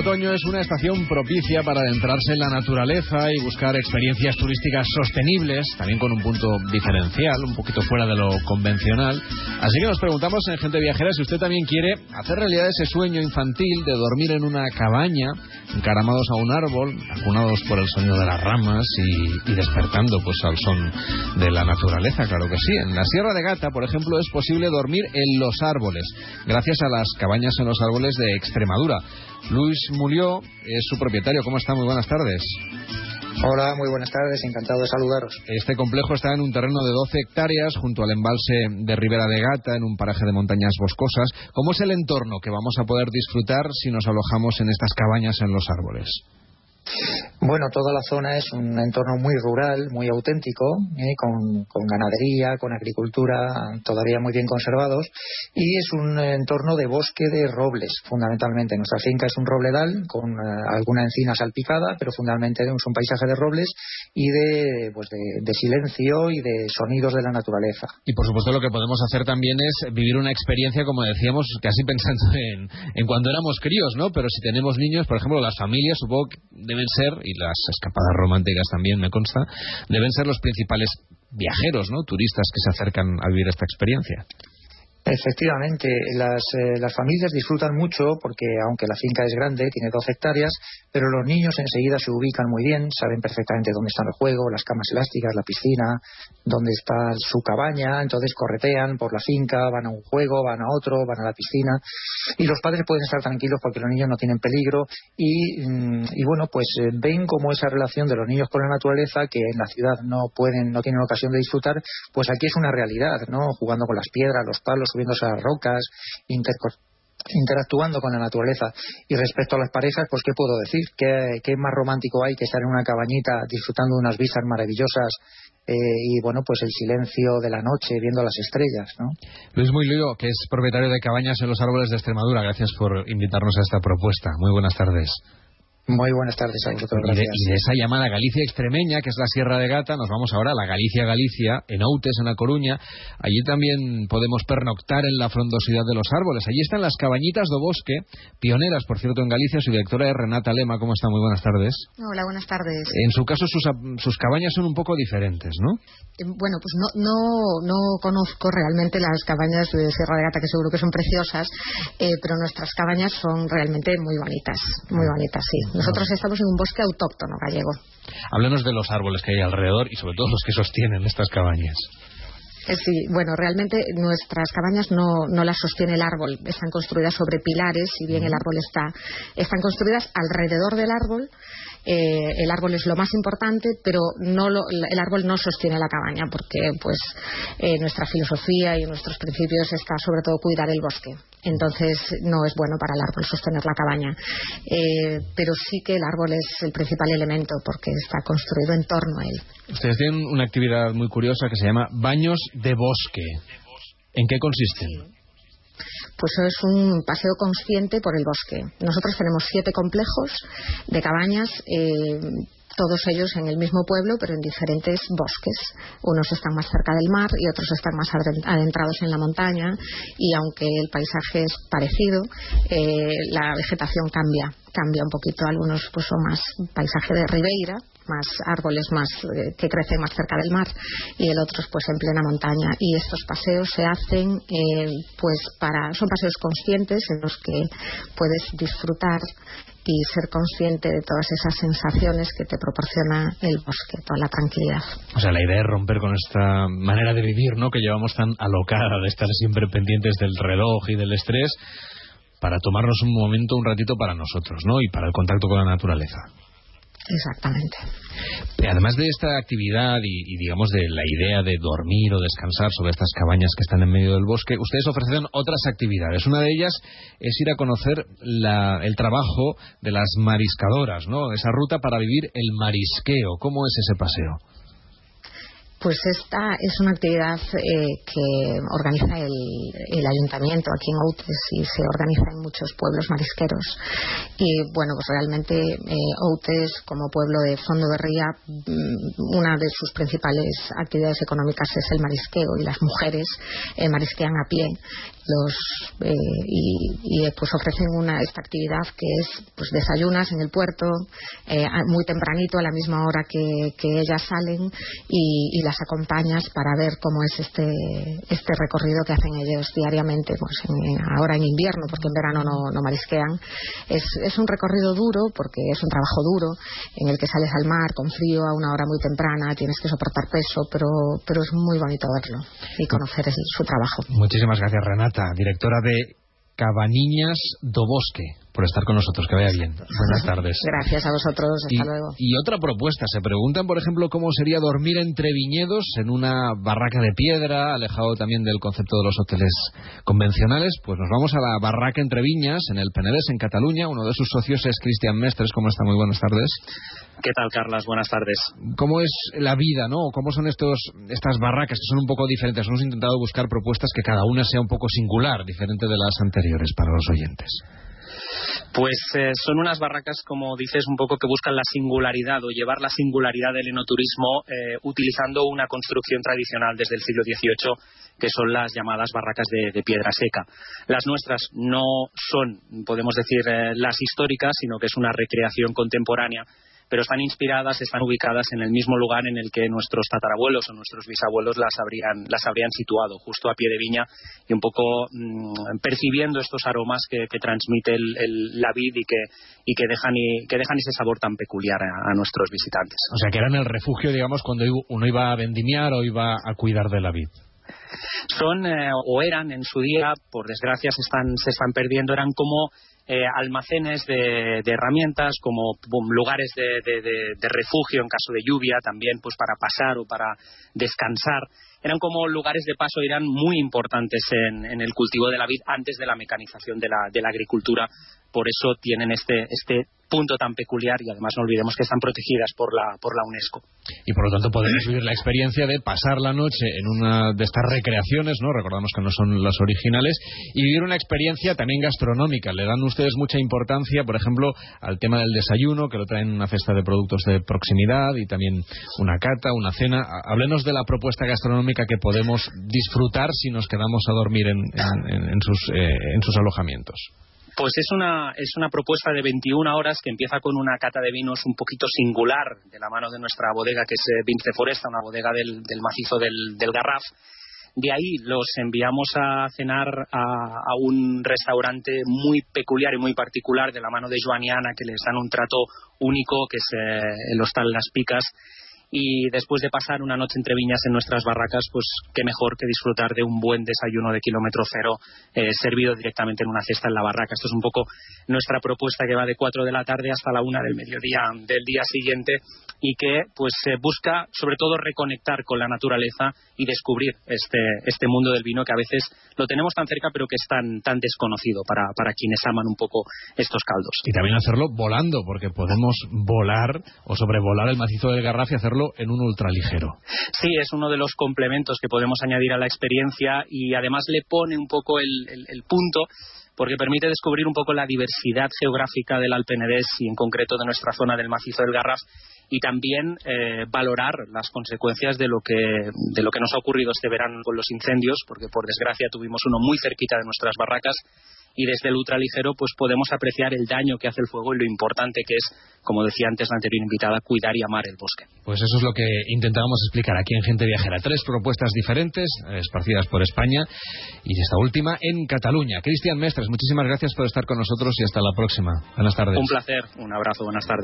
Otoño es una estación propicia para adentrarse en la naturaleza y buscar experiencias turísticas sostenibles, también con un punto diferencial, un poquito fuera de lo convencional. Así que nos preguntamos en Gente Viajera si usted también quiere hacer realidad ese sueño infantil de dormir en una cabaña, encaramados a un árbol, acunados por el sonido de las ramas y, y despertando pues al son de la naturaleza, claro que sí. En la Sierra de Gata, por ejemplo, es posible dormir en los árboles, gracias a las cabañas en los árboles de Extremadura. Luis Mulió es su propietario. ¿Cómo está? Muy buenas tardes. Hola, muy buenas tardes, encantado de saludaros. Este complejo está en un terreno de 12 hectáreas junto al embalse de Ribera de Gata, en un paraje de montañas boscosas. ¿Cómo es el entorno que vamos a poder disfrutar si nos alojamos en estas cabañas en los árboles? Bueno, toda la zona es un entorno muy rural, muy auténtico, ¿eh? con, ganadería, con agricultura todavía muy bien conservados y es un entorno de bosque de robles, fundamentalmente. Nuestra finca es un robledal con eh, alguna encina salpicada, pero fundamentalmente es un paisaje de robles y de, pues de, silencio y de sonidos de la naturaleza. Y por supuesto lo que podemos hacer también es vivir una experiencia, como decíamos, casi pensando en, en cuando éramos críos, ¿no? Pero si tenemos niños, por ejemplo, las familias, supongo que deben ser, y las escapadas románticas también me consta, deben ser los principales viajeros, ¿no? Turistas que se acercan a vivir esta experiencia. Efectivamente, las, eh, las, familias disfrutan mucho porque aunque la finca es grande, tiene 12 hectáreas, pero los niños enseguida se ubican muy bien, saben perfectamente dónde están el juego, las camas elásticas, la piscina, dónde está su cabaña, entonces corretean por la finca, van a un juego, van a otro, van a la piscina y los padres pueden estar tranquilos porque los niños no tienen peligro y, mm, bueno, pues eh, ven como esa relación de los niños con la naturaleza que en la ciudad no pueden, no tienen ocasión de disfrutar, pues aquí es una realidad, ¿no? Jugando con las piedras, los palos, subiéndose a las rocas, interactuando con la naturaleza. Y respecto a las parejas, pues ¿qué puedo decir? ¿Qué, ¿Qué, más romántico hay que estar en una cabañita disfrutando de unas vistas maravillosas eh, y bueno, pues el silencio de la noche viendo las estrellas, ¿no? Luis Muy Lío, que es propietario de Cabañas en los Árboles de Extremadura, gracias por invitarnos a esta propuesta. Muy buenas tardes. Muy buenas tardes a vosotros. Y de, y de, esa llamada Galicia extremeña, que es la Sierra de Gata, nos vamos ahora a la Galicia Galicia, en Outes, en La Coruña. Allí también podemos pernoctar en la frondosidad de los árboles. Allí están las cabañitas do bosque, pioneras, por cierto, en Galicia. Su directora es Renata Lema. ¿Cómo está? Muy buenas tardes. Hola, buenas tardes. En su caso, sus, sus cabañas son un poco diferentes, ¿no? Eh, bueno, pues no, no, no conozco realmente las cabañas de Sierra de Gata, que seguro que son preciosas, eh, pero nuestras cabañas son realmente muy bonitas, muy bonitas, sí nosotros estamos en un bosque autóctono gallego. Háblenos de los árboles que hay alrededor y sobre todo los que sostienen estas cabañas. Eh, sí, bueno, realmente nuestras cabañas no, no las sostiene el árbol, están construidas sobre pilares, si bien el árbol está, están construidas alrededor del árbol eh, el árbol es lo más importante, pero no el árbol no sostiene la cabaña, porque pues eh, nuestra filosofía y nuestros principios está sobre todo cuidar el bosque. Entonces no es bueno para el árbol sostener la cabaña. Eh, pero sí que el árbol es el principal elemento porque está construido en torno a él. Ustedes tienen una actividad muy curiosa que se llama baños de bosque. ¿En qué consisten? pues es un paseo consciente por el bosque. Nosotros tenemos siete complejos de cabañas. Eh, todos ellos en el mismo pueblo, pero en diferentes bosques. Unos están más cerca del mar y otros están más adentrados en la montaña y aunque el paisaje es parecido, eh, la vegetación cambia, cambia un poquito. Algunos pues son más paisaje de ribeira, más árboles más eh, que crecen más cerca del mar y el otro pues en plena montaña y estos paseos se hacen eh, pues para son paseos conscientes en los que puedes disfrutar y ser consciente de todas esas sensaciones que te proporciona el bosque, toda la tranquilidad. O sea, la idea es romper con esta manera de vivir, ¿no? Que llevamos tan alocada de estar siempre pendientes del reloj y del estrés para tomarnos un momento, un ratito para nosotros, ¿no? Y para el contacto con la naturaleza. Exactamente. Además de esta actividad y, digamos de la idea de dormir o descansar sobre estas cabañas que están en medio del bosque, ustedes ofrecen otras actividades. Una de ellas es ir a conocer el trabajo de las mariscadoras, ¿no? Esa ruta para vivir el marisqueo. ¿Cómo es ese paseo? Pues esta es una actividad eh, que organiza el, ayuntamiento aquí en Outes y se organiza en muchos pueblos marisqueros. Y bueno, pues realmente eh, Outes, como pueblo de fondo de ría, mm, una de sus principales actividades económicas es el marisqueo y las mujeres eh, marisquean a pie los eh, y, pues ofrecen una esta actividad que es pues desayunas en el puerto eh, muy tempranito a la misma hora que, ellas salen y, las acompañas para ver cómo es este este recorrido que hacen ellos diariamente pues ahora en invierno porque en verano no, no marisquean. Es, es un recorrido duro porque es un trabajo duro en el que sales al mar con frío a una hora muy temprana tienes que soportar peso pero pero es muy bonito verlo y conocer su trabajo. Muchísimas gracias Renata directora de Cabaniñas do Bosque por estar con nosotros. Que vaya bien. Buenas tardes. Gracias a vosotros. Hasta luego. Y otra propuesta. Se preguntan, por ejemplo, cómo sería dormir entre viñedos en una barraca de piedra, alejado también del concepto de los hoteles convencionales. Pues nos vamos a la barraca entre viñas, en el Penedés, en Cataluña. Uno de sus socios es Cristian Mestres. ¿Cómo está? Muy buenas tardes. ¿Qué tal, Carlas? Buenas tardes. ¿Cómo es la vida, no? ¿Cómo son estos, estas barracas que son un poco diferentes? Hemos intentado buscar propuestas que cada una sea un poco singular, diferente de las anteriores para los oyentes. Pues eh, son unas barracas, como dices, un poco que buscan la singularidad o llevar la singularidad del enoturismo eh, utilizando una construcción tradicional desde el siglo XVIII, que son las llamadas barracas de, piedra seca. Las nuestras no son, podemos decir, eh, las históricas, sino que es una recreación contemporánea pero están inspiradas, están ubicadas en el mismo lugar en el que nuestros tatarabuelos o nuestros bisabuelos las habrían, las habrían situado, justo a pie de viña y un poco mm, percibiendo estos aromas que, transmite el, la vid y que, y que dejan y, que dejan ese sabor tan peculiar a, nuestros visitantes. O sea, que eran el refugio, digamos, cuando uno iba a vendimiar o iba a cuidar de la vid son eh, o eran en su día, por desgracia se están, se están perdiendo, eran como eh, almacenes de, herramientas, como lugares de, refugio en caso de lluvia, también pues para pasar o para descansar. Eran como lugares de paso, eran muy importantes en, el cultivo de la vid antes de la mecanización de la, la agricultura. Por eso tienen este, este punto tan peculiar y además no olvidemos que están protegidas por la, por la UNESCO. Y por lo tanto podemos vivir la experiencia de pasar la noche en una de estas recreaciones, ¿no? Recordamos que no son las originales, y vivir una experiencia también gastronómica. Le dan ustedes mucha importancia, por ejemplo, al tema del desayuno, que lo traen una cesta de productos de proximidad y también una cata, una cena. Háblenos de la propuesta gastronómica que podemos disfrutar si nos quedamos a dormir en, eh, en sus alojamientos. Pues es una, es una propuesta de 21 horas que empieza con una cata de vinos un poquito singular de la mano de nuestra bodega, que es eh, Vince Foresta, una bodega del, macizo del, Garraf. De ahí los enviamos a cenar a, un restaurante muy peculiar y muy particular de la mano de Joaniana, que les dan un trato único, que es eh, el Hostal Las Picas, y después de pasar una noche entre viñas en nuestras barracas, pues qué mejor que disfrutar de un buen desayuno de kilómetro cero eh, servido directamente en una cesta en la barraca. Esto es un poco nuestra propuesta que va de 4 de la tarde hasta la 1 del mediodía del día siguiente y que pues eh, busca sobre todo reconectar con la naturaleza y descubrir este, este mundo del vino que a veces lo tenemos tan cerca pero que es tan, tan desconocido para, para quienes aman un poco estos caldos. Y también hacerlo volando, porque podemos volar o sobrevolar el macizo del Garraf y hacerlo en un ultraligero. Sí, es uno de los complementos que podemos añadir a la experiencia y además le pone un poco el, punto porque permite descubrir un poco la diversidad geográfica del Alpenedés y en concreto de nuestra zona del macizo del Garraf y también eh, valorar las consecuencias de lo que de lo que nos ha ocurrido este verano con los incendios porque por desgracia tuvimos uno muy cerquita de nuestras barracas y desde el ultraligero pues podemos apreciar el daño que hace el fuego y lo importante que es, como decía antes la anterior invitada, cuidar y amar el bosque. Pues eso es lo que intentábamos explicar aquí en Gente Viajera. Tres propuestas diferentes, esparcidas por España y esta última en Cataluña. Cristian Mestres, muchísimas gracias por estar con nosotros y hasta la próxima. Buenas tardes. Un placer, un abrazo, buenas tardes.